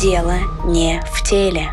Дело не в теле.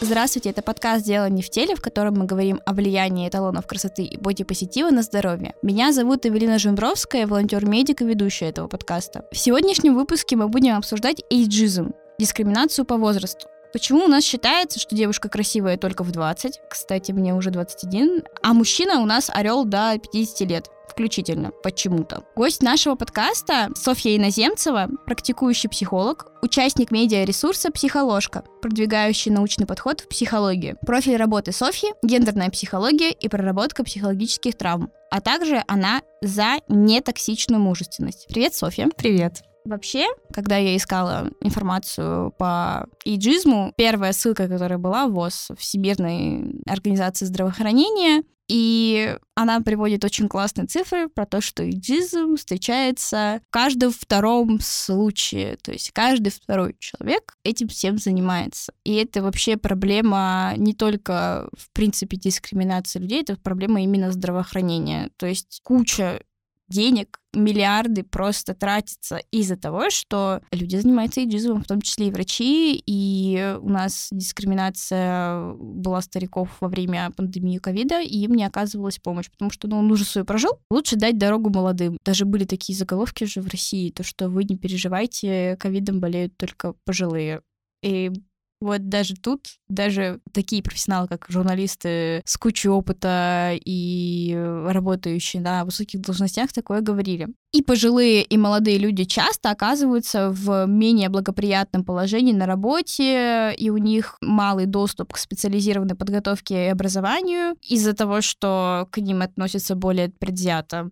Здравствуйте, это подкаст «Дело не в теле», в котором мы говорим о влиянии эталонов красоты и бодипозитива на здоровье. Меня зовут Эвелина Жембровская, волонтер-медик и ведущая этого подкаста. В сегодняшнем выпуске мы будем обсуждать эйджизм, дискриминацию по возрасту. Почему у нас считается, что девушка красивая только в 20? Кстати, мне уже 21. А мужчина у нас орел до 50 лет включительно, почему-то. Гость нашего подкаста Софья Иноземцева, практикующий психолог, участник медиаресурса «Психоложка», продвигающий научный подход в психологию. Профиль работы Софьи — гендерная психология и проработка психологических травм. А также она за нетоксичную мужественность. Привет, Софья. Привет. Вообще, когда я искала информацию по иджизму, первая ссылка, которая была, ВОЗ, Всемирной организации здравоохранения, и она приводит очень классные цифры про то, что иджизм встречается в каждом втором случае. То есть каждый второй человек этим всем занимается. И это вообще проблема не только, в принципе, дискриминации людей, это проблема именно здравоохранения. То есть куча денег, миллиарды просто тратятся из-за того, что люди занимаются иджизмом, в том числе и врачи, и у нас дискриминация была стариков во время пандемии ковида, и им не оказывалась помощь, потому что ну, он уже свою прожил, лучше дать дорогу молодым. Даже были такие заголовки уже в России, то, что вы не переживайте, ковидом болеют только пожилые. И вот даже тут, даже такие профессионалы, как журналисты с кучей опыта и работающие на высоких должностях, такое говорили. И пожилые, и молодые люди часто оказываются в менее благоприятном положении на работе, и у них малый доступ к специализированной подготовке и образованию из-за того, что к ним относятся более предвзято.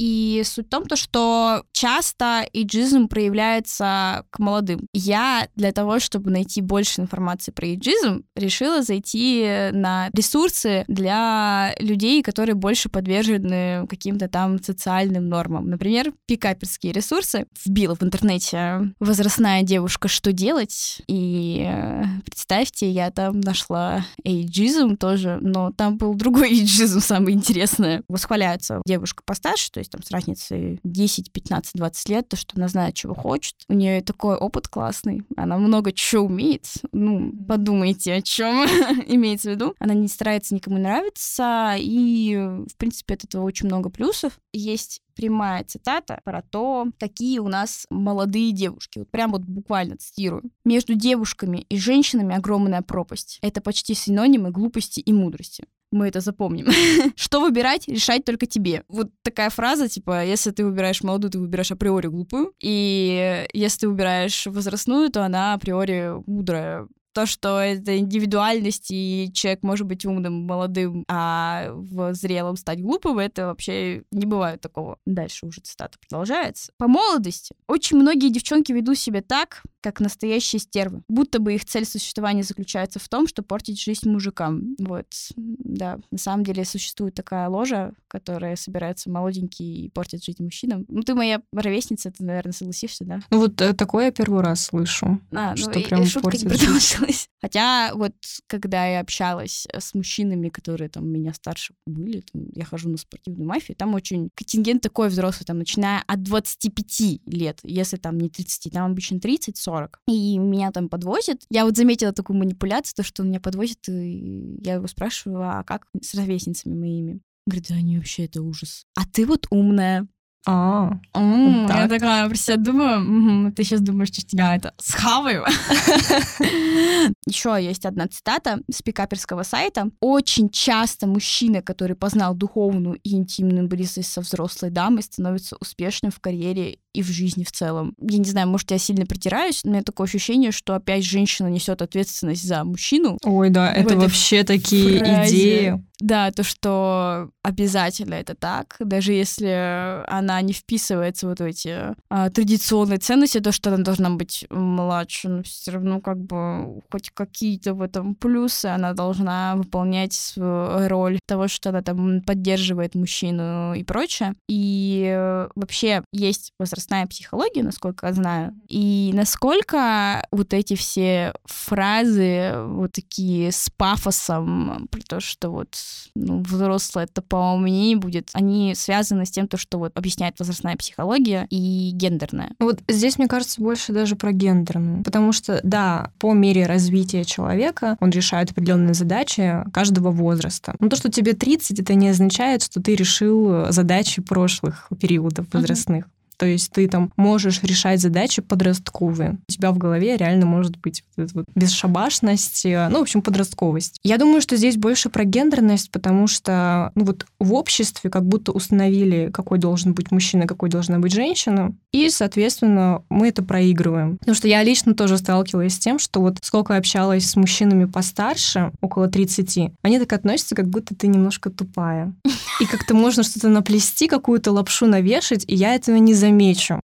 И суть в том, то, что часто иджизм проявляется к молодым. Я для того, чтобы найти больше информации про иджизм, решила зайти на ресурсы для людей, которые больше подвержены каким-то там социальным нормам. Например, пикаперские ресурсы. Вбила в интернете возрастная девушка, что делать, и э, представьте, я там нашла эйджизм тоже, но там был другой эйджизм, самое интересное. Восхваляется девушка постарше, то есть там с разницей 10, 15, 20 лет, то, что она знает, чего хочет. У нее такой опыт классный, она много чего умеет. Ну, подумайте, о чем имеется в виду. Она не старается никому нравиться, и, в принципе, от этого очень много плюсов. Есть прямая цитата про то, какие у нас молодые девушки. Вот прям вот буквально цитирую. Между девушками и женщинами огромная пропасть. Это почти синонимы глупости и мудрости мы это запомним. Что выбирать, решать только тебе. Вот такая фраза, типа, если ты выбираешь молодую, ты выбираешь априори глупую, и если ты выбираешь возрастную, то она априори мудрая то, что это индивидуальность, и человек может быть умным, молодым, а в зрелом стать глупым, это вообще не бывает такого. Дальше уже цитата продолжается. По молодости очень многие девчонки ведут себя так, как настоящие стервы. Будто бы их цель существования заключается в том, что портить жизнь мужикам. Вот, да. На самом деле существует такая ложа, которая собирается молоденький и портит жизнь мужчинам. Ну, ты моя ровесница, ты, наверное, согласишься, да? Ну, вот э, такое я первый раз слышу. А, что ну, прям и, портит жизнь продолжилось. Хотя вот когда я общалась с мужчинами, которые там меня старше были, там, я хожу на спортивную мафию, там очень контингент такой взрослый, там, начиная от 25 лет, если там не 30, там обычно 30-40. И меня там подвозят. Я вот заметила такую манипуляцию, то, что меня подвозят, и я его спрашиваю, а как с ровесницами моими? Говорит, да они вообще это ужас. А ты вот умная, а, вот я такая про себя думаю, ты сейчас думаешь, что я это схаваю. Еще есть одна цитата с пикаперского сайта. Очень часто мужчина, который познал духовную и интимную близость со взрослой дамой, становится успешным в карьере и в жизни в целом. Я не знаю, может, я сильно притираюсь, но у меня такое ощущение, что опять женщина несет ответственность за мужчину. Ой, да, это вообще такие фразе. идеи. Да, то, что обязательно это так, даже если она не вписывается в вот эти а, традиционные ценности, то, что она должна быть младше, но все равно как бы хоть какие-то в этом плюсы она должна выполнять свою роль того, что она там поддерживает мужчину и прочее. И э, вообще есть возраст возрастная психология, насколько я знаю, и насколько вот эти все фразы вот такие с пафосом про то, что вот ну, взрослая, это поумнее будет, они связаны с тем, то, что вот объясняет возрастная психология и гендерная. Вот здесь, мне кажется, больше даже про гендерную. Потому что, да, по мере развития человека он решает определенные задачи каждого возраста. Но то, что тебе 30, это не означает, что ты решил задачи прошлых периодов возрастных. Uh-huh. То есть ты там можешь решать задачи подростковые. У тебя в голове реально может быть вот эта вот бесшабашность, э, ну, в общем, подростковость. Я думаю, что здесь больше про гендерность, потому что ну, вот в обществе как будто установили, какой должен быть мужчина, какой должна быть женщина, и, соответственно, мы это проигрываем. Потому что я лично тоже сталкивалась с тем, что вот сколько общалась с мужчинами постарше, около 30, они так относятся, как будто ты немножко тупая. И как-то можно что-то наплести, какую-то лапшу навешать, и я этого не заметила замечу.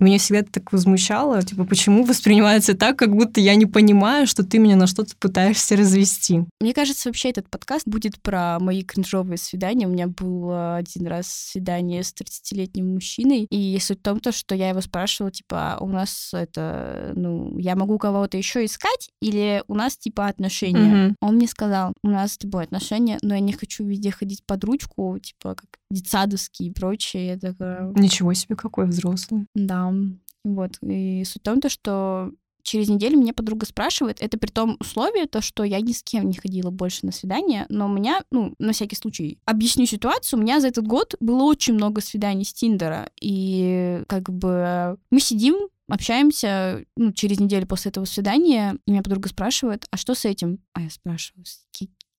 Меня всегда это так возмущало, типа, почему воспринимается так, как будто я не понимаю, что ты меня на что-то пытаешься развести. Мне кажется, вообще этот подкаст будет про мои кринжовые свидания. У меня было один раз свидание с 30-летним мужчиной, и суть в том, то, что я его спрашивала, типа, «А у нас это, ну, я могу кого-то еще искать, или у нас, типа, отношения? Угу. Он мне сказал, у нас с тобой отношения, но я не хочу везде ходить под ручку, типа, как детсадовские и прочее. Я такая... Ничего себе, какой взрослый. Да, вот. И суть в том, то, что через неделю меня подруга спрашивает, это при том условии, то, что я ни с кем не ходила больше на свидания, но у меня, ну, на всякий случай, объясню ситуацию, у меня за этот год было очень много свиданий с Тиндера, и как бы мы сидим, общаемся, ну, через неделю после этого свидания, и меня подруга спрашивает, а что с этим? А я спрашиваю,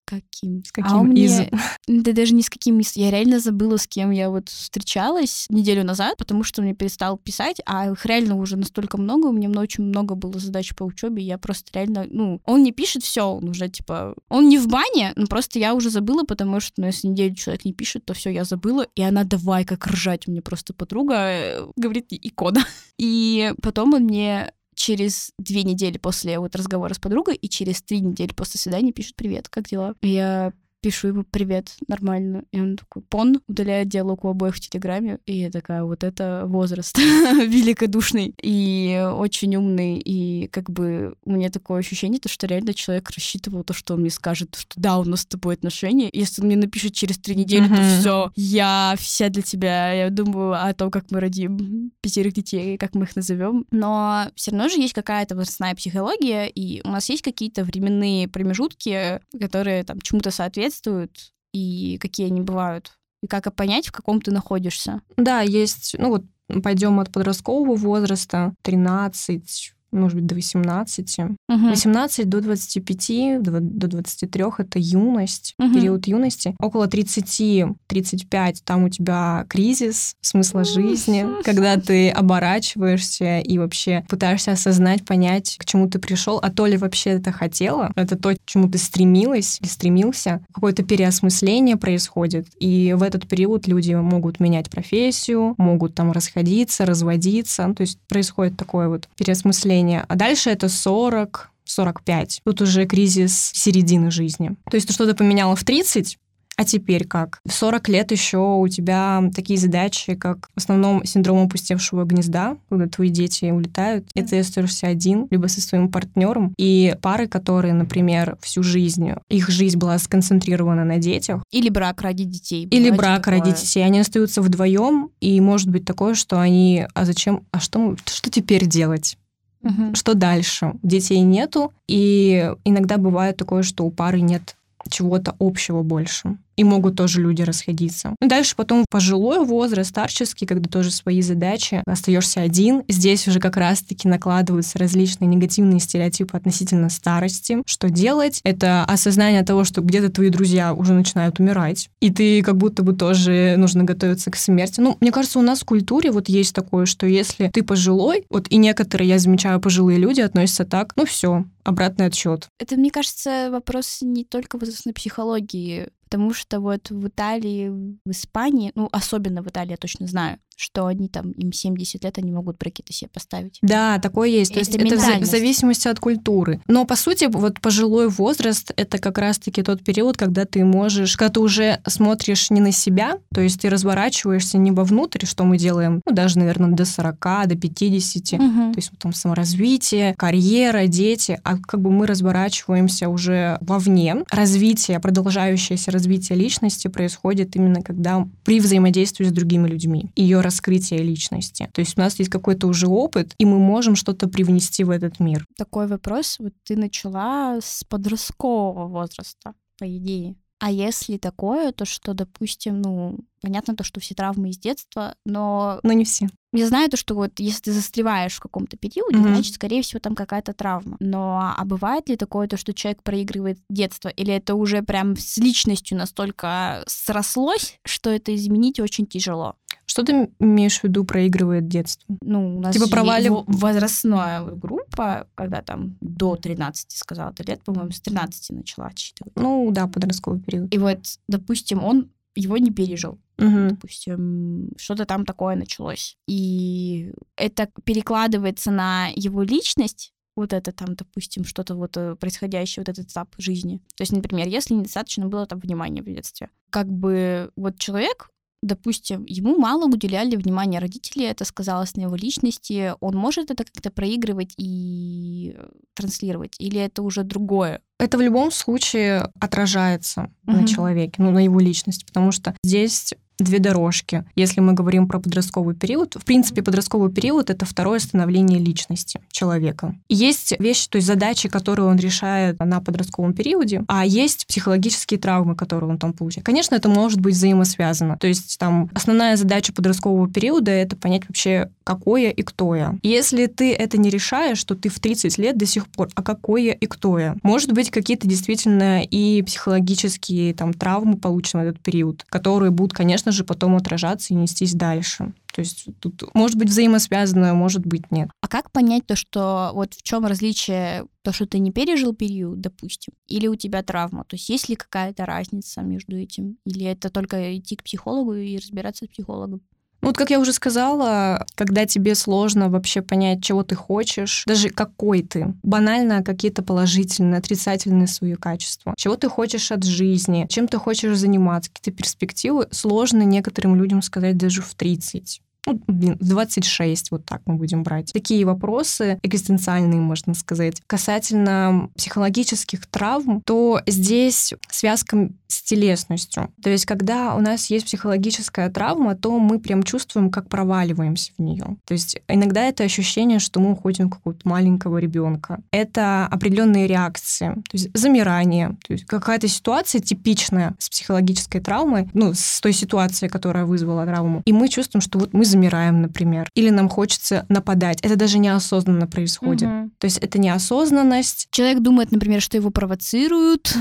каким? С каким а у из? меня... Да даже не с каким из. Я реально забыла, с кем я вот встречалась неделю назад, потому что мне перестал писать, а их реально уже настолько много, у меня очень много было задач по учебе, я просто реально, ну, он не пишет все, он уже типа, он не в бане, но просто я уже забыла, потому что, ну, если неделю человек не пишет, то все, я забыла, и она давай как ржать, мне просто подруга э, говорит икона. И потом он мне через две недели после вот разговора с подругой и через три недели после свидания пишет «Привет, как дела?» Я пишу ему привет, нормально. И он такой, пон, удаляет диалог у обоих в Телеграме. И я такая, вот это возраст великодушный и очень умный. И как бы у меня такое ощущение, то, что реально человек рассчитывал то, что он мне скажет, что да, у нас с тобой отношения. Если он мне напишет через три недели, то все, я вся для тебя. Я думаю о том, как мы родим пятерых детей, как мы их назовем. Но все равно же есть какая-то возрастная психология, и у нас есть какие-то временные промежутки, которые там чему-то соответствуют, соответствуют и какие они бывают? И как понять, в каком ты находишься? Да, есть, ну вот пойдем от подросткового возраста, 13, может быть, до 18. Угу. 18 до 25, до, до 23 — это юность, угу. период юности. Около 30-35 там у тебя кризис смысла жизни, когда ты оборачиваешься и вообще пытаешься осознать, понять, к чему ты пришел, а то ли вообще это хотела, это то, к чему ты стремилась или стремился. Какое-то переосмысление происходит, и в этот период люди могут менять профессию, могут там расходиться, разводиться, ну, то есть происходит такое вот переосмысление поколения, а дальше это 40, 45. Тут уже кризис середины жизни. То есть ты что-то поменяла в 30, а теперь как? В 40 лет еще у тебя такие задачи, как в основном синдром опустевшего гнезда, когда твои дети улетают, и ты остаешься один, либо со своим партнером. И пары, которые, например, всю жизнь, их жизнь была сконцентрирована на детях. Или брак ради детей. Или брак такое. ради детей. Они остаются вдвоем, и может быть такое, что они, а зачем, а что, что теперь делать? Угу. Что дальше? Детей нету, и иногда бывает такое, что у пары нет чего-то общего больше и могут тоже люди расходиться. Дальше потом пожилой возраст, старческий, когда тоже свои задачи, остаешься один. Здесь уже как раз-таки накладываются различные негативные стереотипы относительно старости. Что делать? Это осознание того, что где-то твои друзья уже начинают умирать, и ты как будто бы тоже нужно готовиться к смерти. Ну, мне кажется, у нас в культуре вот есть такое, что если ты пожилой, вот и некоторые, я замечаю, пожилые люди относятся так, ну все, обратный отсчет. Это, мне кажется, вопрос не только возрастной психологии, потому что вот в Италии, в Испании, ну, особенно в Италии, я точно знаю, что они там, им 70 лет, они могут брекеты себе поставить. Да, такое есть. То есть это в зависимости от культуры. Но, по сути, вот пожилой возраст — это как раз-таки тот период, когда ты можешь, когда ты уже смотришь не на себя, то есть ты разворачиваешься не вовнутрь, что мы делаем, ну, даже, наверное, до 40, до 50, угу. то есть там саморазвитие, карьера, дети, а как бы мы разворачиваемся уже вовне. Развитие, продолжающееся развитие личности происходит именно когда при взаимодействии с другими людьми. Ее раскрытия личности. То есть у нас есть какой-то уже опыт, и мы можем что-то привнести в этот мир. Такой вопрос. Вот ты начала с подросткового возраста, по идее. А если такое, то что, допустим, ну, понятно то, что все травмы из детства, но... Но не все. Я знаю то, что вот если ты застреваешь в каком-то периоде, mm-hmm. значит, скорее всего, там какая-то травма. Но а бывает ли такое то, что человек проигрывает детство? Или это уже прям с личностью настолько срослось, что это изменить очень тяжело? Что ты имеешь в виду проигрывает детство? Ну, у нас типа провалив... возрастная группа, когда там до 13, сказала ты лет, по-моему, с 13 начала отсчитывать. Ну, да, подростковый период. И вот, допустим, он его не пережил. Угу. Допустим, что-то там такое началось. И это перекладывается на его личность, вот это там, допустим, что-то вот э, происходящее, вот этот этап жизни. То есть, например, если недостаточно было там внимания в детстве, как бы вот человек, допустим, ему мало уделяли внимания родители, это сказалось на его личности, он может это как-то проигрывать и транслировать, или это уже другое? Это в любом случае отражается угу. на человеке, ну, на его личности, потому что здесь две дорожки. Если мы говорим про подростковый период, в принципе, подростковый период — это второе становление личности человека. Есть вещи, то есть задачи, которые он решает на подростковом периоде, а есть психологические травмы, которые он там получает. Конечно, это может быть взаимосвязано. То есть там основная задача подросткового периода — это понять вообще, какое и кто я. Если ты это не решаешь, то ты в 30 лет до сих пор, а какое и кто я? Может быть, какие-то действительно и психологические там травмы получены в этот период, которые будут, конечно, конечно же, потом отражаться и нестись дальше. То есть тут может быть взаимосвязанное, может быть нет. А как понять то, что вот в чем различие, то, что ты не пережил период, допустим, или у тебя травма? То есть есть ли какая-то разница между этим? Или это только идти к психологу и разбираться с психологом? Ну, вот как я уже сказала, когда тебе сложно вообще понять, чего ты хочешь, даже какой ты, банально какие-то положительные, отрицательные свои качества, чего ты хочешь от жизни, чем ты хочешь заниматься, какие-то перспективы, сложно некоторым людям сказать даже в 30 ну, блин, 26, вот так мы будем брать. Такие вопросы экзистенциальные, можно сказать. Касательно психологических травм, то здесь связка с телесностью. То есть, когда у нас есть психологическая травма, то мы прям чувствуем, как проваливаемся в нее. То есть, иногда это ощущение, что мы уходим какого-то маленького ребенка. Это определенные реакции, то есть замирание, то есть какая-то ситуация типичная с психологической травмой, ну, с той ситуацией, которая вызвала травму. И мы чувствуем, что вот мы замираем, например, или нам хочется нападать. Это даже неосознанно происходит. Угу. То есть это неосознанность. Человек думает, например, что его провоцируют.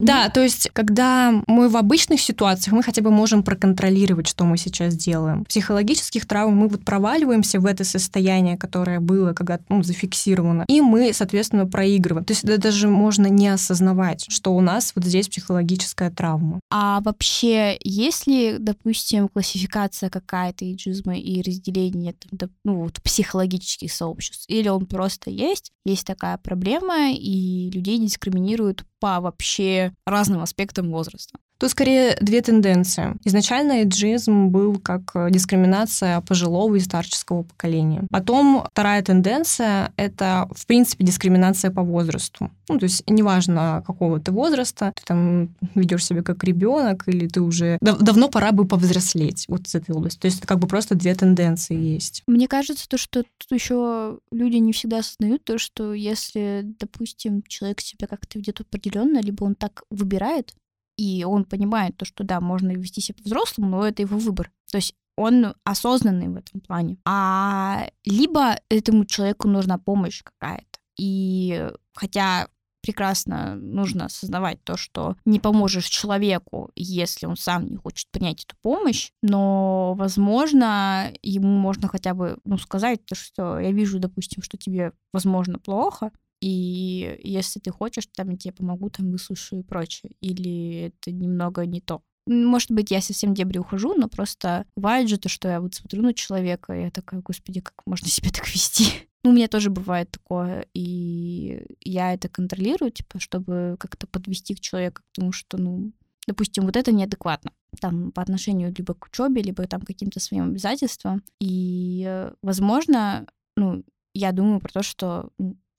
Да, то есть, когда мы в обычных ситуациях, мы хотя бы можем проконтролировать, что мы сейчас делаем. В психологических травм мы вот проваливаемся в это состояние, которое было когда ну, зафиксировано, и мы, соответственно, проигрываем. То есть это даже можно не осознавать, что у нас вот здесь психологическая травма. А вообще, есть ли, допустим, классификация какая-то иджизма и разделение там, ну, вот, психологических сообществ? Или он просто есть, есть такая проблема, и людей дискриминируют по вообще разным аспектам возраста. Тут скорее две тенденции. Изначально эйджизм был как э, дискриминация пожилого и старческого поколения. Потом вторая тенденция — это, в принципе, дискриминация по возрасту. Ну, то есть неважно, какого ты возраста, ты там ведешь себя как ребенок, или ты уже... Дав- давно пора бы повзрослеть вот с этой области. То есть это как бы просто две тенденции есть. Мне кажется, то, что тут еще люди не всегда осознают то, что если, допустим, человек себя как-то ведет определенно, либо он так выбирает, и он понимает то, что да, можно вести себя по-взрослому, но это его выбор. То есть он осознанный в этом плане. А либо этому человеку нужна помощь какая-то. И хотя прекрасно нужно осознавать то, что не поможешь человеку, если он сам не хочет принять эту помощь, но, возможно, ему можно хотя бы ну, сказать то, что я вижу, допустим, что тебе, возможно, плохо, и если ты хочешь, там я тебе помогу, там выслушаю и прочее. Или это немного не то. может быть, я совсем дебри ухожу, но просто бывает же то, что я вот смотрю на человека, и я такая, господи, как можно себя так вести? Ну, у меня тоже бывает такое, и я это контролирую, типа, чтобы как-то подвести к человеку к тому, что, ну, допустим, вот это неадекватно там по отношению либо к учебе, либо там каким-то своим обязательствам. И, э, возможно, ну, я думаю про то, что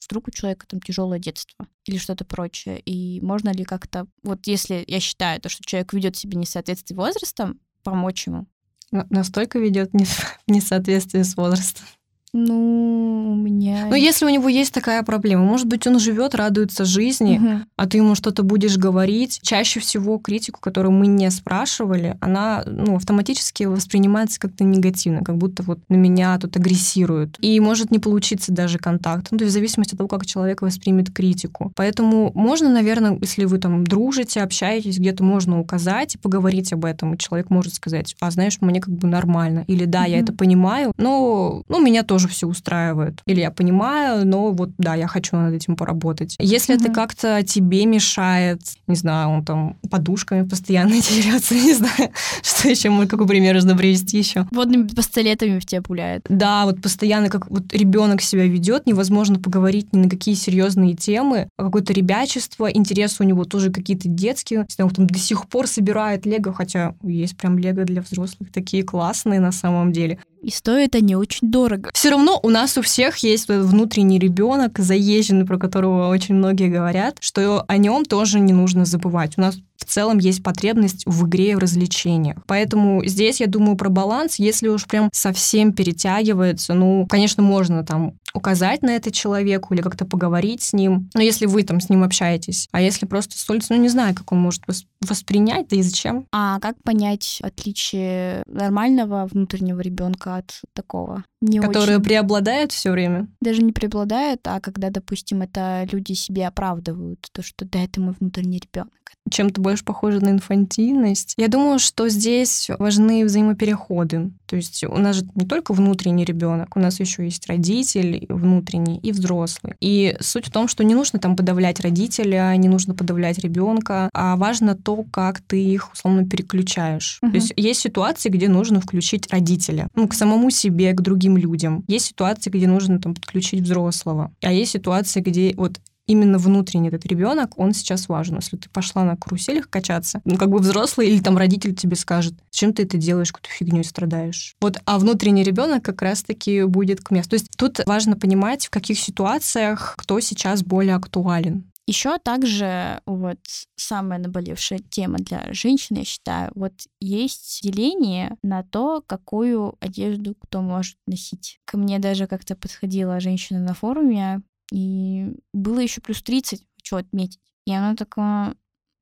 вдруг у человека там тяжелое детство или что-то прочее. И можно ли как-то, вот если я считаю, то, что человек ведет себя не в соответствии с возрастом, помочь ему? Настолько ведет не в несоответствии с возрастом. Ну, у меня... Ну, если у него есть такая проблема, может быть, он живет, радуется жизни, угу. а ты ему что-то будешь говорить. Чаще всего критику, которую мы не спрашивали, она ну, автоматически воспринимается как-то негативно, как будто вот на меня тут агрессируют. И может не получиться даже контакт. Ну, то есть в зависимости от того, как человек воспримет критику. Поэтому можно, наверное, если вы там дружите, общаетесь, где-то можно указать и поговорить об этом. И человек может сказать, а знаешь, мне как бы нормально. Или да, угу. я это понимаю, но ну, меня тоже тоже все устраивает. Или я понимаю, но вот да, я хочу над этим поработать. Если mm-hmm. это как-то тебе мешает, не знаю, он там подушками постоянно дерется, не знаю, что еще мы, какой пример нужно привести еще. Водными пистолетами в тебя пуляет. Да, вот постоянно, как вот ребенок себя ведет, невозможно поговорить ни на какие серьезные темы, а какое-то ребячество, интересы у него тоже какие-то детские. Он там до сих пор собирает лего, хотя есть прям лего для взрослых, такие классные на самом деле. И стоит они очень дорого. Все равно у нас у всех есть внутренний ребенок, заезженный, про которого очень многие говорят, что о нем тоже не нужно забывать. У нас в целом есть потребность в игре и в развлечениях. Поэтому здесь я думаю про баланс. Если уж прям совсем перетягивается, ну, конечно, можно там указать на это человеку или как-то поговорить с ним. Но если вы там с ним общаетесь, а если просто с улицы, ну, не знаю, как он может воспринять, да и зачем. А как понять отличие нормального внутреннего ребенка от такого? Не Которые очень... преобладают все время? Даже не преобладают, а когда, допустим, это люди себе оправдывают, то, что да, это мой внутренний ребенок чем-то больше похоже на инфантильность. Я думаю, что здесь важны взаимопереходы. То есть у нас же не только внутренний ребенок, у нас еще есть родитель внутренний и взрослый. И суть в том, что не нужно там подавлять родителя, не нужно подавлять ребенка, а важно то, как ты их условно переключаешь. Угу. То есть есть ситуации, где нужно включить родителя, ну, к самому себе, к другим людям. Есть ситуации, где нужно там подключить взрослого. А есть ситуации, где вот именно внутренний этот ребенок, он сейчас важен. Если ты пошла на каруселях качаться, ну, как бы взрослый или там родитель тебе скажет, чем ты это делаешь, какую-то фигню страдаешь. Вот, а внутренний ребенок как раз-таки будет к месту. То есть тут важно понимать, в каких ситуациях кто сейчас более актуален. Еще также вот самая наболевшая тема для женщин, я считаю, вот есть деление на то, какую одежду кто может носить. Ко мне даже как-то подходила женщина на форуме, и было еще плюс 30, хочу отметить. И она такая,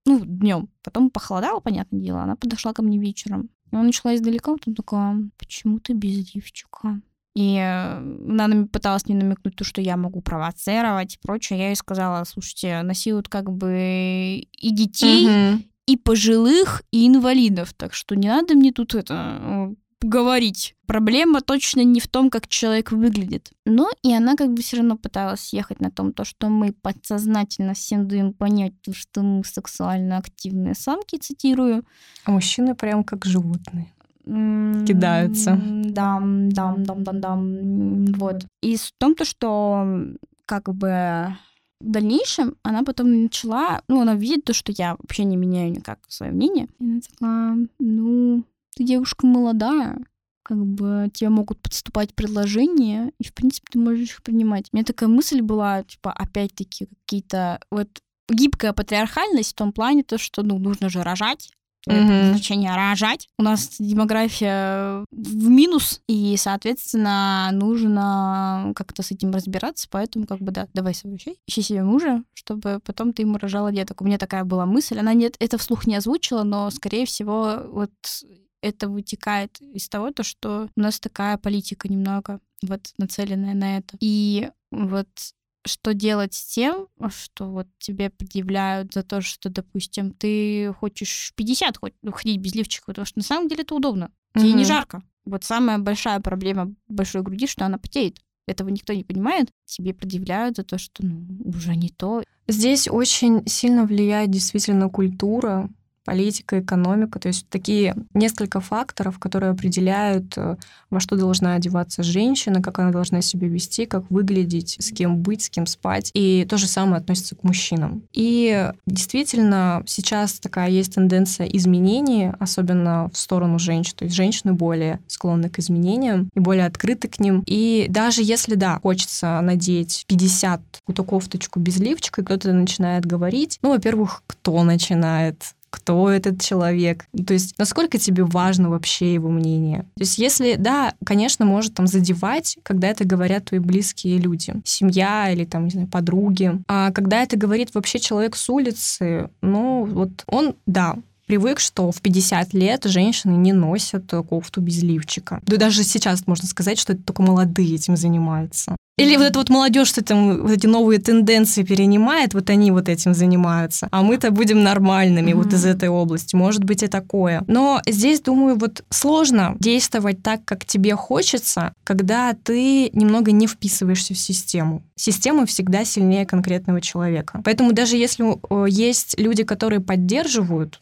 ну, днем. Потом похолодало, понятное дело. Она подошла ко мне вечером. И она начала издалека, потом такая, почему ты без лифчика? И э, она пыталась мне намекнуть то, что я могу провоцировать и прочее. Я ей сказала, слушайте, насилуют как бы и детей, угу. и пожилых, и инвалидов. Так что не надо мне тут это говорить. Проблема точно не в том, как человек выглядит. Но и она как бы все равно пыталась ехать на том, то, что мы подсознательно всем даем понять, что мы сексуально активные самки, цитирую. А мужчины прям как животные кидаются. Да, да, да, да, да. Вот. И в том, то, что как бы в дальнейшем она потом начала, ну, она видит то, что я вообще не меняю никак свое мнение. И она такая, ну, ты девушка молодая, как бы тебе могут подступать предложения, и, в принципе, ты можешь их принимать. У меня такая мысль была, типа, опять-таки, какие-то... Вот гибкая патриархальность в том плане, то, что, ну, нужно же рожать, mm-hmm. значение рожать. У нас демография в минус, и, соответственно, нужно как-то с этим разбираться, поэтому как бы да, давай совращай, ищи себе мужа, чтобы потом ты ему рожала деток. У меня такая была мысль, она нет, это вслух не озвучила, но, скорее всего, вот это вытекает из того, то, что у нас такая политика немного вот нацеленная на это. И вот что делать с тем, что вот тебе предъявляют за то, что, допустим, ты хочешь 50 ходить без лифчика, потому что на самом деле это удобно. Тебе угу. не жарко. Вот самая большая проблема большой груди, что она потеет. Этого никто не понимает. Тебе предъявляют за то, что ну, уже не то. Здесь очень сильно влияет действительно культура, политика, экономика, то есть такие несколько факторов, которые определяют, э, во что должна одеваться женщина, как она должна себя вести, как выглядеть, с кем быть, с кем спать. И то же самое относится к мужчинам. И действительно сейчас такая есть тенденция изменений, особенно в сторону женщин. То есть женщины более склонны к изменениям и более открыты к ним. И даже если, да, хочется надеть 50 какую-то кофточку без лифчика, и кто-то начинает говорить, ну, во-первых, кто начинает? Кто этот человек, то есть насколько тебе важно вообще его мнение. То есть если, да, конечно, может там задевать, когда это говорят твои близкие люди, семья или там, не знаю, подруги, а когда это говорит вообще человек с улицы, ну вот он, да, привык, что в 50 лет женщины не носят кофту без лифчика. Да даже сейчас можно сказать, что это только молодые этим занимаются. Или вот эта вот молодежь, что там вот эти новые тенденции перенимает, вот они вот этим занимаются, а мы-то будем нормальными mm-hmm. вот из этой области. Может быть и такое. Но здесь, думаю, вот сложно действовать так, как тебе хочется, когда ты немного не вписываешься в систему. Система всегда сильнее конкретного человека. Поэтому даже если есть люди, которые поддерживают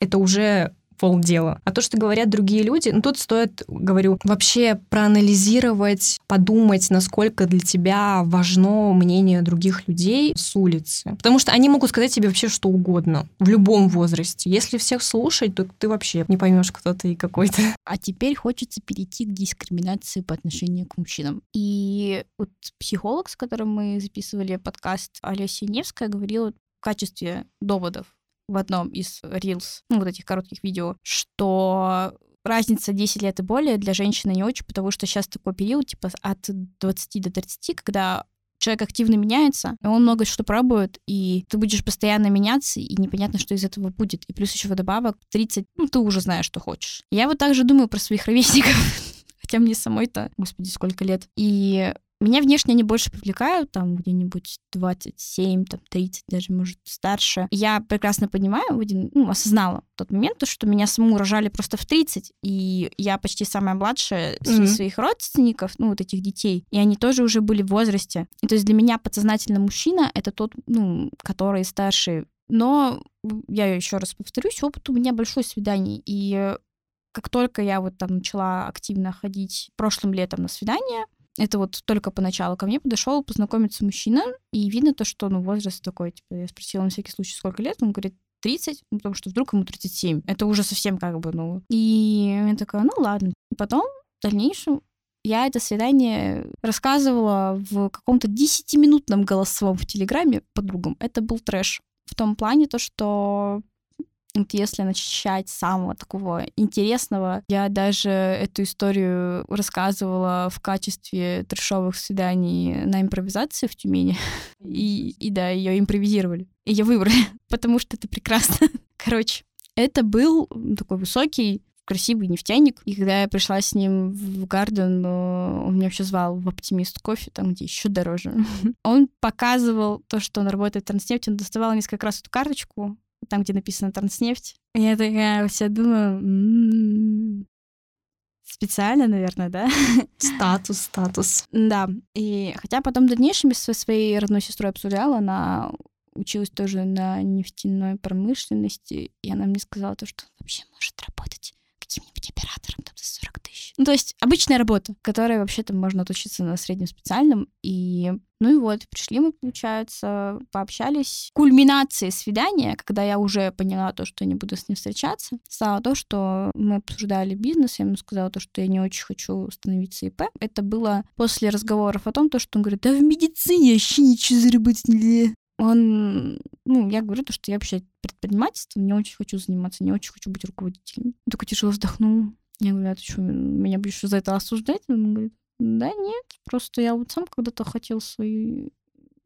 это уже полдела. А то, что говорят другие люди, ну тут стоит, говорю, вообще проанализировать, подумать, насколько для тебя важно мнение других людей с улицы. Потому что они могут сказать тебе вообще что угодно в любом возрасте. Если всех слушать, то ты вообще не поймешь, кто ты и какой ты. А теперь хочется перейти к дискриминации по отношению к мужчинам. И вот психолог, с которым мы записывали подкаст, Олеся Невская, говорила в качестве доводов в одном из Reels, ну, вот этих коротких видео, что разница 10 лет и более для женщины не очень, потому что сейчас такой период, типа, от 20 до 30, когда человек активно меняется, он много что пробует, и ты будешь постоянно меняться, и непонятно, что из этого будет. И плюс еще вдобавок 30, ну, ты уже знаешь, что хочешь. Я вот также думаю про своих ровесников, хотя мне самой-то, господи, сколько лет. И меня внешне они больше привлекают, там где-нибудь 27, там 30, даже, может, старше. Я прекрасно понимаю, в один, ну, осознала в тот момент, что меня саму рожали просто в 30, и я почти самая младшая среди mm-hmm. своих родственников, ну, вот этих детей, и они тоже уже были в возрасте. И то есть для меня подсознательно мужчина — это тот, ну, который старше. Но я еще раз повторюсь, опыт у меня большой свиданий, и как только я вот там начала активно ходить прошлым летом на свидания, это вот только поначалу ко мне подошел познакомиться мужчина, и видно то, что ну, возраст такой, типа, я спросила на всякий случай, сколько лет, он говорит, 30, ну, потому что вдруг ему 37. Это уже совсем как бы, ну... И я такая, ну ладно. Потом, в дальнейшем, я это свидание рассказывала в каком-то 10-минутном голосовом в Телеграме подругам. Это был трэш. В том плане то, что вот если начать с самого такого интересного, я даже эту историю рассказывала в качестве трешовых свиданий на импровизации в Тюмени. И, и да, ее импровизировали. И ее выбрали, потому что это прекрасно. Короче, это был такой высокий, красивый нефтяник. И когда я пришла с ним в Гарден, он меня вообще звал в Оптимист кофе, там, где еще дороже. Он показывал то, что он работает в Транснефти, он доставал несколько раз эту карточку, там, где написано Транснефть. Я такая вся думаю, м-м-м. специально, наверное, да? Статус, статус. Да. И хотя потом в дальнейшем со своей родной сестрой обсуждала, она училась тоже на нефтяной промышленности, и она мне сказала то, что он вообще может работать каким-нибудь оператором там за 40 тысяч. Ну, то есть обычная работа, которая вообще-то можно отучиться на среднем специальном. И ну и вот, пришли мы, получается, пообщались. Кульминацией свидания, когда я уже поняла то, что не буду с ним встречаться, стало то, что мы обсуждали бизнес, я ему сказала то, что я не очень хочу становиться ИП. Это было после разговоров о том, то, что он говорит, да в медицине вообще ничего заработать нельзя он, ну, я говорю то, что я вообще предпринимательством не очень хочу заниматься, не очень хочу быть руководителем. Такой тяжело вздохнул. Я говорю, а ты что, меня будешь за это осуждать? Он говорит, да нет, просто я вот сам когда-то хотел свой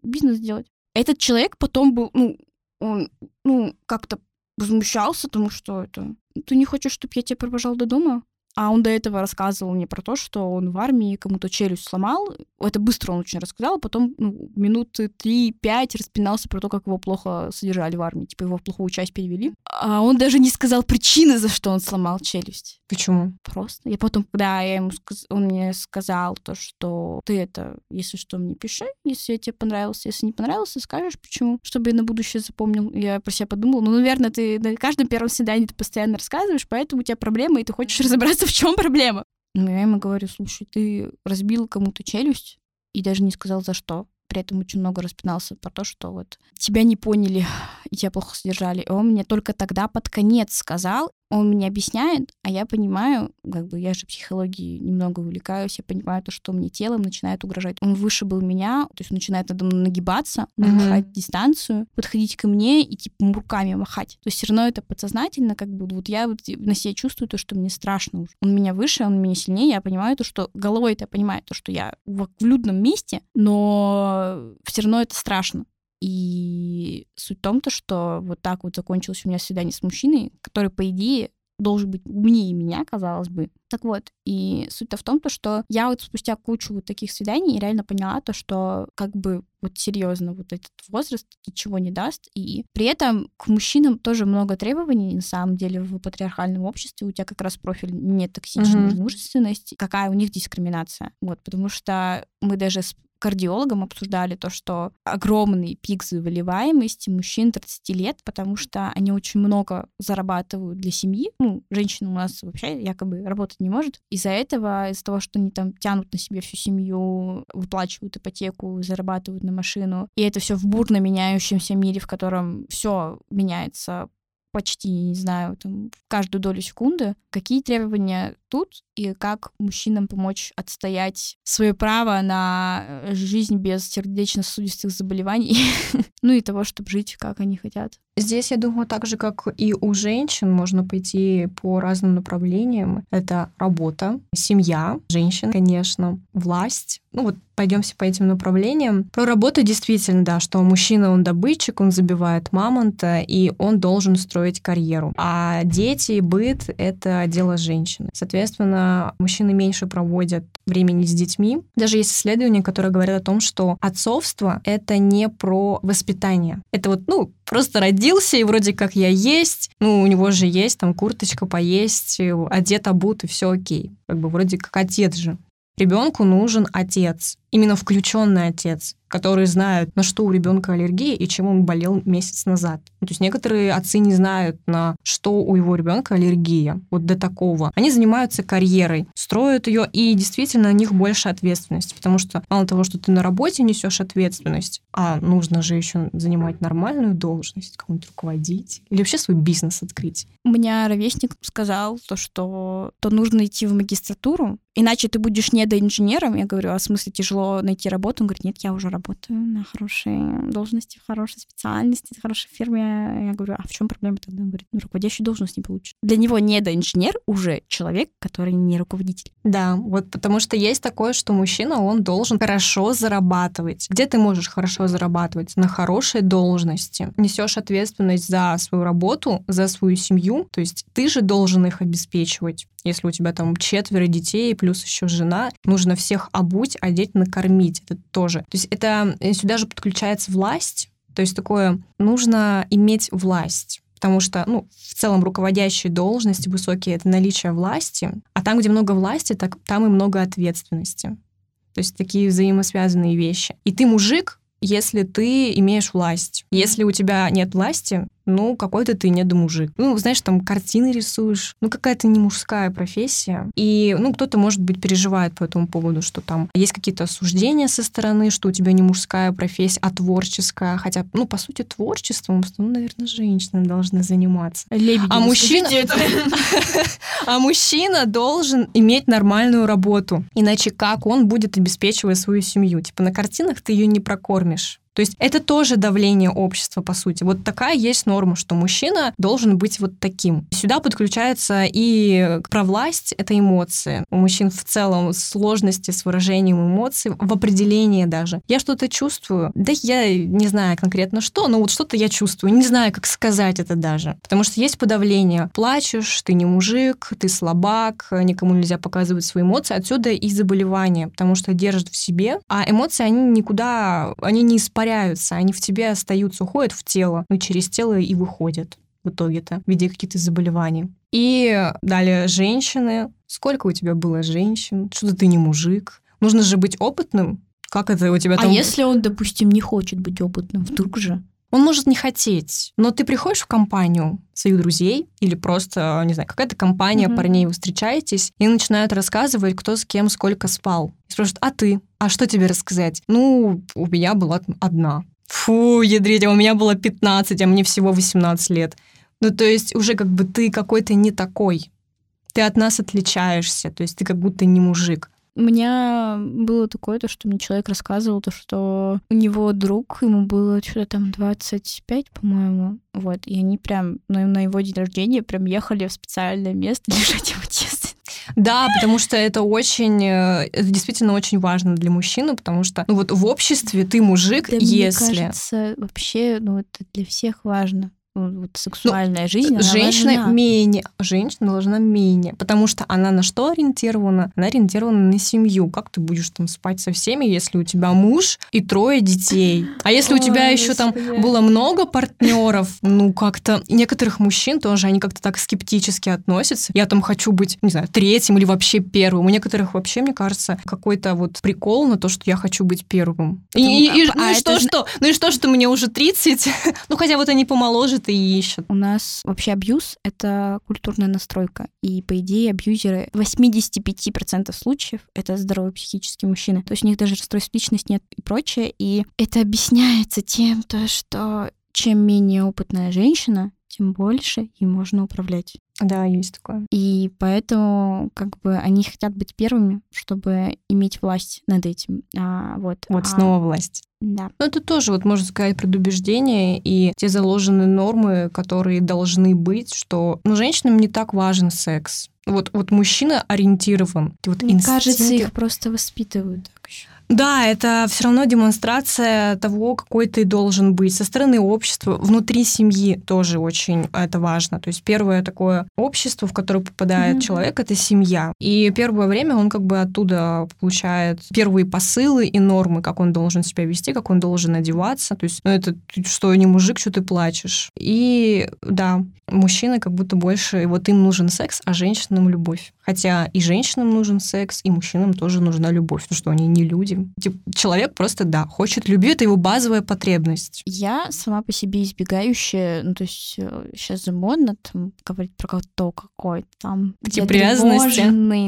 бизнес сделать. Этот человек потом был, ну, он, ну, как-то возмущался, потому что это... Ты не хочешь, чтобы я тебя провожал до дома? А он до этого рассказывал мне про то, что он в армии кому-то челюсть сломал. Это быстро он очень рассказал, а потом ну, минуты три-пять распинался про то, как его плохо содержали в армии. Типа его в плохую часть перевели. А он даже не сказал причины, за что он сломал челюсть. Почему? Просто. Я потом, когда я ему сказ... он мне сказал то, что ты это, если что, мне пиши, если я тебе понравился. Если не понравился, скажешь, почему. Чтобы я на будущее запомнил. Я про себя подумала, ну, наверное, ты на каждом первом свидании ты постоянно рассказываешь, поэтому у тебя проблемы, и ты хочешь разобраться, в чем проблема. Ну, я ему говорю, слушай, ты разбил кому-то челюсть и даже не сказал, за что при этом очень много распинался про то, что вот тебя не поняли и тебя плохо содержали. И он мне только тогда под конец сказал, он мне объясняет, а я понимаю, как бы я же психологией немного увлекаюсь, я понимаю то, что мне телом начинает угрожать. Он выше был меня, то есть он начинает надо мной нагибаться, нарушать mm-hmm. дистанцию, подходить ко мне и типа руками махать. То есть все равно это подсознательно, как бы вот я вот на себе чувствую то, что мне страшно уже. Он меня выше, он меня сильнее, я понимаю то, что головой это я понимаю то, что я в, в людном месте, но все равно это страшно. И суть в том, то, что вот так вот закончилось у меня свидание с мужчиной, который, по идее, должен быть умнее меня, казалось бы. Так вот, и суть-то в том, то, что я вот спустя кучу вот таких свиданий реально поняла то, что как бы вот серьезно вот этот возраст ничего не даст. И при этом к мужчинам тоже много требований, на самом деле, в патриархальном обществе. У тебя как раз профиль не токсичная mm-hmm. мужественность. Какая у них дискриминация? Вот, потому что мы даже кардиологом обсуждали то, что огромный пик заболеваемости мужчин 30 лет, потому что они очень много зарабатывают для семьи. Ну, женщина у нас вообще якобы работать не может. Из-за этого, из-за того, что они там тянут на себе всю семью, выплачивают ипотеку, зарабатывают на машину, и это все в бурно меняющемся мире, в котором все меняется почти, не знаю, там, каждую долю секунды, какие требования тут и как мужчинам помочь отстоять свое право на э, жизнь без сердечно-сосудистых заболеваний, ну и того, чтобы жить, как они хотят. Здесь, я думаю, так же, как и у женщин, можно пойти по разным направлениям. Это работа, семья, женщин, конечно, власть. Ну вот пойдемся по этим направлениям. Про работу действительно, да, что мужчина, он добытчик, он забивает мамонта, и он должен строить карьеру. А дети, быт — это дело женщины. Соответственно, мужчины меньше проводят времени с детьми. Даже есть исследования, которые говорят о том, что отцовство — это не про воспитание. Это вот, ну, просто родился, и вроде как я есть, ну, у него же есть там курточка поесть, одет, обут, и все окей. Как бы вроде как отец же. Ребенку нужен отец, именно включенный отец которые знают, на что у ребенка аллергия и чем он болел месяц назад. Ну, то есть некоторые отцы не знают, на что у его ребенка аллергия. Вот до такого. Они занимаются карьерой, строят ее, и действительно на них больше ответственности, потому что мало того, что ты на работе несешь ответственность, а нужно же еще занимать нормальную должность, кому-нибудь руководить или вообще свой бизнес открыть. У меня ровесник сказал то, что то нужно идти в магистратуру, иначе ты будешь недоинженером. Я говорю, а в смысле тяжело найти работу? Он говорит, нет, я уже работаю на хорошей должности, в хорошей специальности, в хорошей фирме. Я говорю, а в чем проблема тогда? Он говорит, ну, руководящую должность не получишь. Для него недоинженер уже человек, который не руководитель. Да, вот потому что есть такое, что мужчина, он должен хорошо зарабатывать. Где ты можешь хорошо зарабатывать? На хорошей должности. Несешь ответственность за свою работу, за свою семью, то есть ты же должен их обеспечивать. Если у тебя там четверо детей, плюс еще жена, нужно всех обуть, одеть, накормить. Это тоже. То есть это э, сюда же подключается власть. То есть такое, нужно иметь власть потому что, ну, в целом руководящие должности высокие — это наличие власти, а там, где много власти, так, там и много ответственности. То есть такие взаимосвязанные вещи. И ты мужик, если ты имеешь власть. Если у тебя нет власти, ну, какой-то ты недомужик. Ну, знаешь, там картины рисуешь, ну, какая-то не мужская профессия. И, ну, кто-то, может быть, переживает по этому поводу, что там есть какие-то осуждения со стороны, что у тебя не мужская профессия, а творческая. Хотя, ну, по сути, творчеством, ну, наверное, женщины должны заниматься. Лебедева, а мужчина... а мужчина должен иметь нормальную работу. Иначе как он будет обеспечивать свою семью? Типа на картинах ты ее не прокормишь. То есть это тоже давление общества, по сути. Вот такая есть норма, что мужчина должен быть вот таким. Сюда подключается и про власть — это эмоции. У мужчин в целом сложности с выражением эмоций, в определении даже. Я что-то чувствую, да я не знаю конкретно что, но вот что-то я чувствую, не знаю, как сказать это даже. Потому что есть подавление. Плачешь, ты не мужик, ты слабак, никому нельзя показывать свои эмоции. Отсюда и заболевания, потому что держат в себе, а эмоции, они никуда, они не испаряются, они в тебе остаются, уходят в тело, ну, через тело и выходят в итоге-то в виде каких-то заболеваний. И далее женщины. Сколько у тебя было женщин? Что-то ты не мужик. Нужно же быть опытным. Как это у тебя а там... А если он, допустим, не хочет быть опытным, вдруг же? Он может не хотеть, но ты приходишь в компанию своих друзей или просто, не знаю, какая-то компания mm-hmm. парней, вы встречаетесь, и начинают рассказывать, кто с кем сколько спал. И спрашивают, а ты? А что тебе рассказать? Ну, у меня была одна. Фу, ядрить, а у меня было 15, а мне всего 18 лет. Ну, то есть уже как бы ты какой-то не такой. Ты от нас отличаешься, то есть ты как будто не мужик. У меня было такое, то, что мне человек рассказывал, то, что у него друг, ему было что-то там 25, по-моему, вот, и они прям на, на его день рождения прям ехали в специальное место лежать его тесто. Да, потому что это очень, э, это действительно очень важно для мужчины, потому что ну вот в обществе ты мужик, да, если... Мне кажется, вообще, ну это для всех важно вот сексуальная ну, жизнь, женщина важна. менее, женщина должна менее, потому что она на что ориентирована? Она ориентирована на семью. Как ты будешь там спать со всеми, если у тебя муж и трое детей? А если Ой, у тебя еще там было много партнеров, ну как-то некоторых мужчин тоже они как-то так скептически относятся. Я там хочу быть, не знаю, третьим или вообще первым. У некоторых вообще, мне кажется, какой-то вот прикол на то, что я хочу быть первым. И, и, и, а, ну и что, что? Ну и что, что мне уже 30? ну хотя вот они помоложе ищут и ищут. У нас вообще абьюз — это культурная настройка. И, по идее, абьюзеры в 85% случаев — это здоровые психические мужчины. То есть у них даже расстройств личности нет и прочее. И это объясняется тем, то, что чем менее опытная женщина, тем больше им можно управлять. Да, есть такое. И поэтому как бы они хотят быть первыми, чтобы иметь власть над этим. А, вот. Вот а... снова власть. Да. Но это тоже, вот можно сказать, предубеждение и те заложенные нормы, которые должны быть, что ну, женщинам не так важен секс. Вот, вот мужчина ориентирован. Вот Мне инстинкты... кажется, их просто воспитывают так еще. Да, это все равно демонстрация того, какой ты должен быть. Со стороны общества, внутри семьи тоже очень это важно. То есть первое такое общество, в которое попадает mm-hmm. человек, это семья. И первое время он как бы оттуда получает первые посылы и нормы, как он должен себя вести, как он должен одеваться. То есть, ну это что, не мужик, что ты плачешь. И да, мужчины как будто больше, вот им нужен секс, а женщинам любовь. Хотя и женщинам нужен секс, и мужчинам тоже нужна любовь, потому что они не люди. Типа, человек просто, да, хочет любви, это его базовая потребность. Я сама по себе избегающая, ну, то есть сейчас э, же модно там, говорить про то, какой там... Типа привязанности.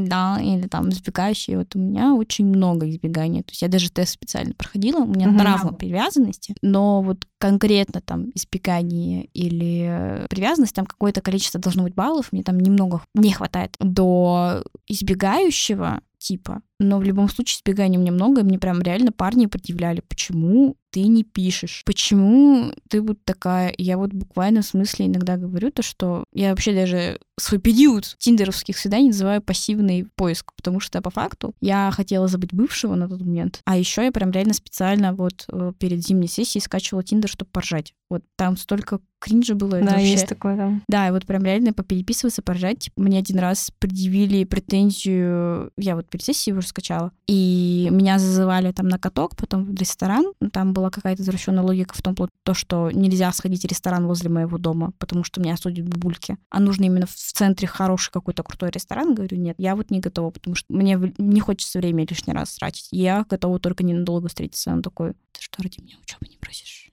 да, или там избегающий. Вот у меня очень много избегания. То есть я даже тест специально проходила, у меня угу. травма привязанности, но вот конкретно там избегание или привязанность, там какое-то количество должно быть баллов, мне там немного не хватает до избегающего типа. Но в любом случае избегания мне много, и мне прям реально парни предъявляли, почему ты не пишешь? Почему ты вот такая? Я вот буквально в смысле иногда говорю то, что я вообще даже свой период тиндеровских свиданий называю пассивный поиск, потому что по факту я хотела забыть бывшего на тот момент, а еще я прям реально специально вот э, перед зимней сессией скачивала Тиндер, чтобы поржать. Вот там столько кринжа было. Да, вообще... есть такое, да. Да, и вот прям реально попереписываться, поржать. Типа, мне один раз предъявили претензию, я вот перед сессией его скачала, и меня зазывали там на каток, потом в ресторан, там была какая-то извращенная логика в том, то, что нельзя сходить в ресторан возле моего дома, потому что меня осудят бабульки, а нужно именно в центре хороший какой-то крутой ресторан. Говорю, нет, я вот не готова, потому что мне не хочется время лишний раз тратить. Я готова только ненадолго встретиться. Он такой, ты что, ради меня учебы не просишь?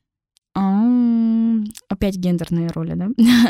Опять гендерные роли, да?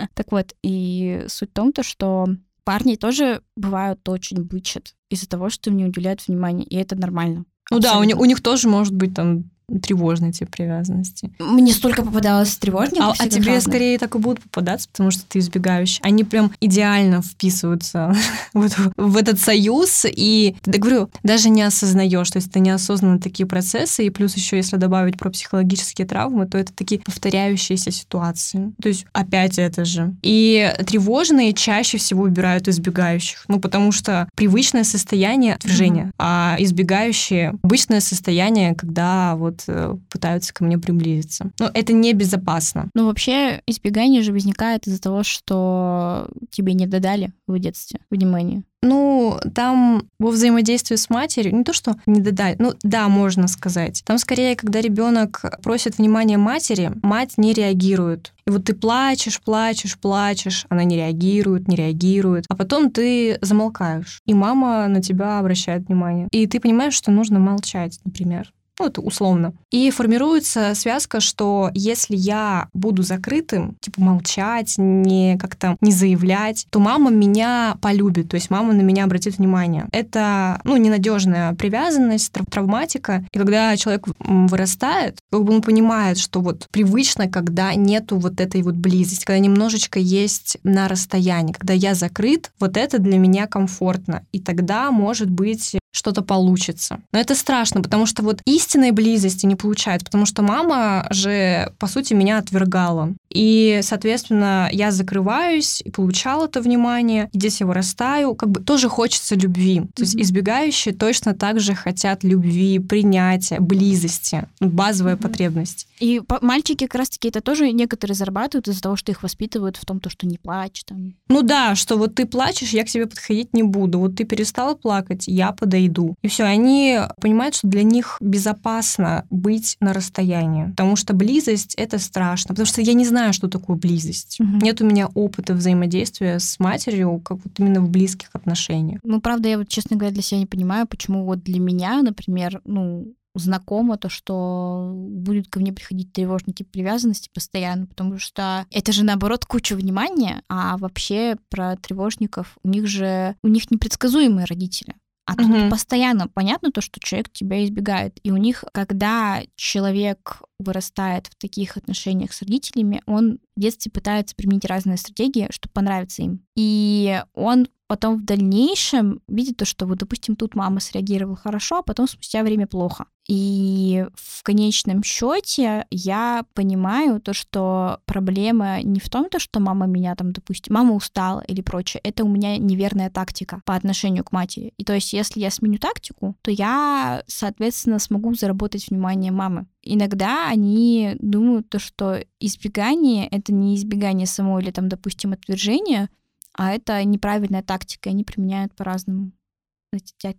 так вот, и суть в том, то, что парни тоже бывают очень бычат из-за того, что им не уделяют внимания, и это нормально. Ну Абсолютно. да, у у них тоже может быть там тревожный тип привязанности. Мне столько попадалось тревожников. А, а тебе разных. скорее так и будут попадаться, потому что ты избегающий. Они прям идеально вписываются вот в этот союз, и, я говорю, даже не осознаешь, то есть это неосознанно такие процессы, и плюс еще, если добавить про психологические травмы, то это такие повторяющиеся ситуации. То есть опять это же. И тревожные чаще всего выбирают избегающих, ну, потому что привычное состояние отвержения, mm-hmm. а избегающие обычное состояние, когда вот э, пытаются ко мне приблизиться. Но это небезопасно. Ну, вообще, избегание же возникает из-за того, что тебе не додали в детстве внимание. Ну, там во взаимодействии с матерью, не то, что не додали, ну да, можно сказать. Там скорее, когда ребенок просит внимания матери, мать не реагирует. И вот ты плачешь, плачешь, плачешь, она не реагирует, не реагирует, а потом ты замолкаешь, и мама на тебя обращает внимание. И ты понимаешь, что нужно молчать, например ну, это условно. И формируется связка, что если я буду закрытым, типа молчать, не как-то не заявлять, то мама меня полюбит, то есть мама на меня обратит внимание. Это, ну, ненадежная привязанность, травматика. И когда человек вырастает, как бы он понимает, что вот привычно, когда нету вот этой вот близости, когда немножечко есть на расстоянии, когда я закрыт, вот это для меня комфортно. И тогда, может быть, что-то получится. Но это страшно, потому что вот истинной близости не получается, потому что мама же, по сути, меня отвергала. И, соответственно, я закрываюсь и получала это внимание, и здесь я вырастаю, как бы тоже хочется любви. То есть избегающие точно так же хотят любви, принятия, близости, базовая mm-hmm. потребность. И мальчики как раз-таки это тоже некоторые зарабатывают из-за того, что их воспитывают в том, то, что не плачь там. Ну да, что вот ты плачешь, я к тебе подходить не буду. Вот ты перестала плакать, я подойду. И все, они понимают, что для них безопасно быть на расстоянии, потому что близость это страшно, потому что я не знаю, знаю, что такое близость. Угу. Нет у меня опыта взаимодействия с матерью, как вот именно в близких отношениях. Ну, правда, я вот, честно говоря, для себя не понимаю, почему вот для меня, например, ну, знакомо то, что будет ко мне приходить тревожный тип привязанности постоянно, потому что это же наоборот куча внимания, а вообще про тревожников у них же у них непредсказуемые родители. А тут угу. постоянно понятно то, что человек тебя избегает. И у них, когда человек вырастает в таких отношениях с родителями, он в детстве пытается применить разные стратегии, чтобы понравиться им. И он потом в дальнейшем видит то, что вот, допустим, тут мама среагировала хорошо, а потом спустя время плохо. И в конечном счете я понимаю то, что проблема не в том, то, что мама меня там, допустим, мама устала или прочее. Это у меня неверная тактика по отношению к матери. И то есть, если я сменю тактику, то я, соответственно, смогу заработать внимание мамы. Иногда они думают то, что избегание — это не избегание само или там, допустим, отвержение, а это неправильная тактика, и они применяют по-разному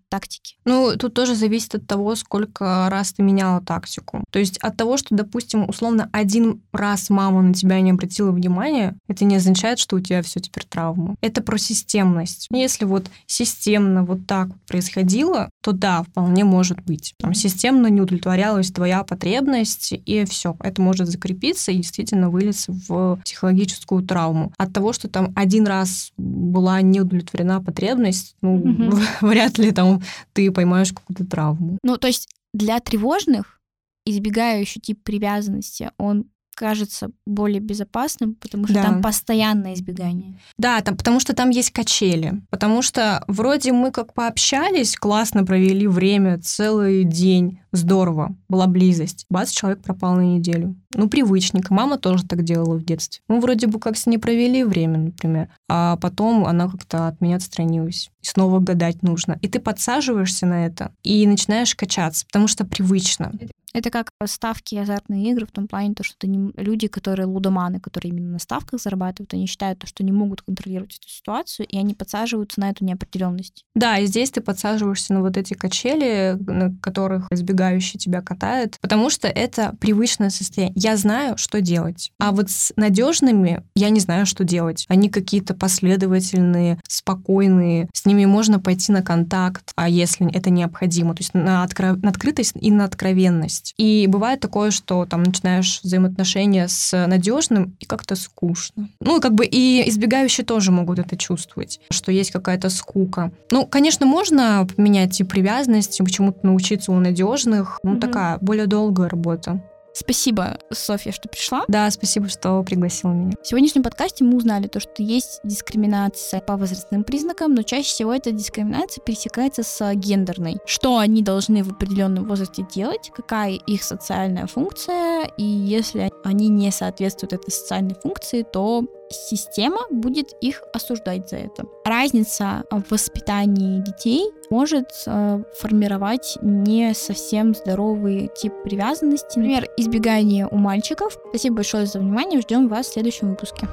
тактики? Ну, тут тоже зависит от того, сколько раз ты меняла тактику. То есть от того, что, допустим, условно, один раз мама на тебя не обратила внимания, это не означает, что у тебя все теперь травма. Это про системность. Если вот системно вот так вот происходило, то да, вполне может быть. Там системно не удовлетворялась твоя потребность, и все. Это может закрепиться и действительно вылиться в психологическую травму. От того, что там один раз была не удовлетворена потребность, ну, угу. вряд вряд ли там ты поймаешь какую-то травму. Ну, то есть для тревожных избегающий тип привязанности, он кажется более безопасным, потому что да. там постоянное избегание. Да, там, потому что там есть качели. Потому что вроде мы как пообщались, классно провели время, целый день, здорово, была близость. Бац, человек пропал на неделю. Ну, привычник. Мама тоже так делала в детстве. Мы вроде бы как с ней провели время, например, а потом она как-то от меня отстранилась. И снова гадать нужно. И ты подсаживаешься на это и начинаешь качаться, потому что привычно. Это как ставки азартные игры в том плане, то, что не, люди, которые лудоманы, которые именно на ставках зарабатывают, они считают, то, что не могут контролировать эту ситуацию, и они подсаживаются на эту неопределенность. Да, и здесь ты подсаживаешься на вот эти качели, на которых избегающий тебя катает, потому что это привычное состояние. Я знаю, что делать. А вот с надежными я не знаю, что делать. Они какие-то последовательные, спокойные, с ними можно пойти на контакт, а если это необходимо, то есть на, откро... на открытость и на откровенность. И бывает такое, что там начинаешь взаимоотношения с надежным и как-то скучно. Ну, как бы и избегающие тоже могут это чувствовать, что есть какая-то скука. Ну, конечно, можно поменять тип привязанности, почему-то научиться у надежного, нужных, ну, угу. такая более долгая работа. Спасибо, Софья, что пришла. Да, спасибо, что пригласила меня. В сегодняшнем подкасте мы узнали то, что есть дискриминация по возрастным признакам, но чаще всего эта дискриминация пересекается с гендерной. Что они должны в определенном возрасте делать, какая их социальная функция, и если они не соответствуют этой социальной функции, то система будет их осуждать за это. Разница в воспитании детей может э, формировать не совсем здоровый тип привязанности. Например, избегание у мальчиков. Спасибо большое за внимание. Ждем вас в следующем выпуске.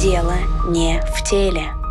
Дело не в теле.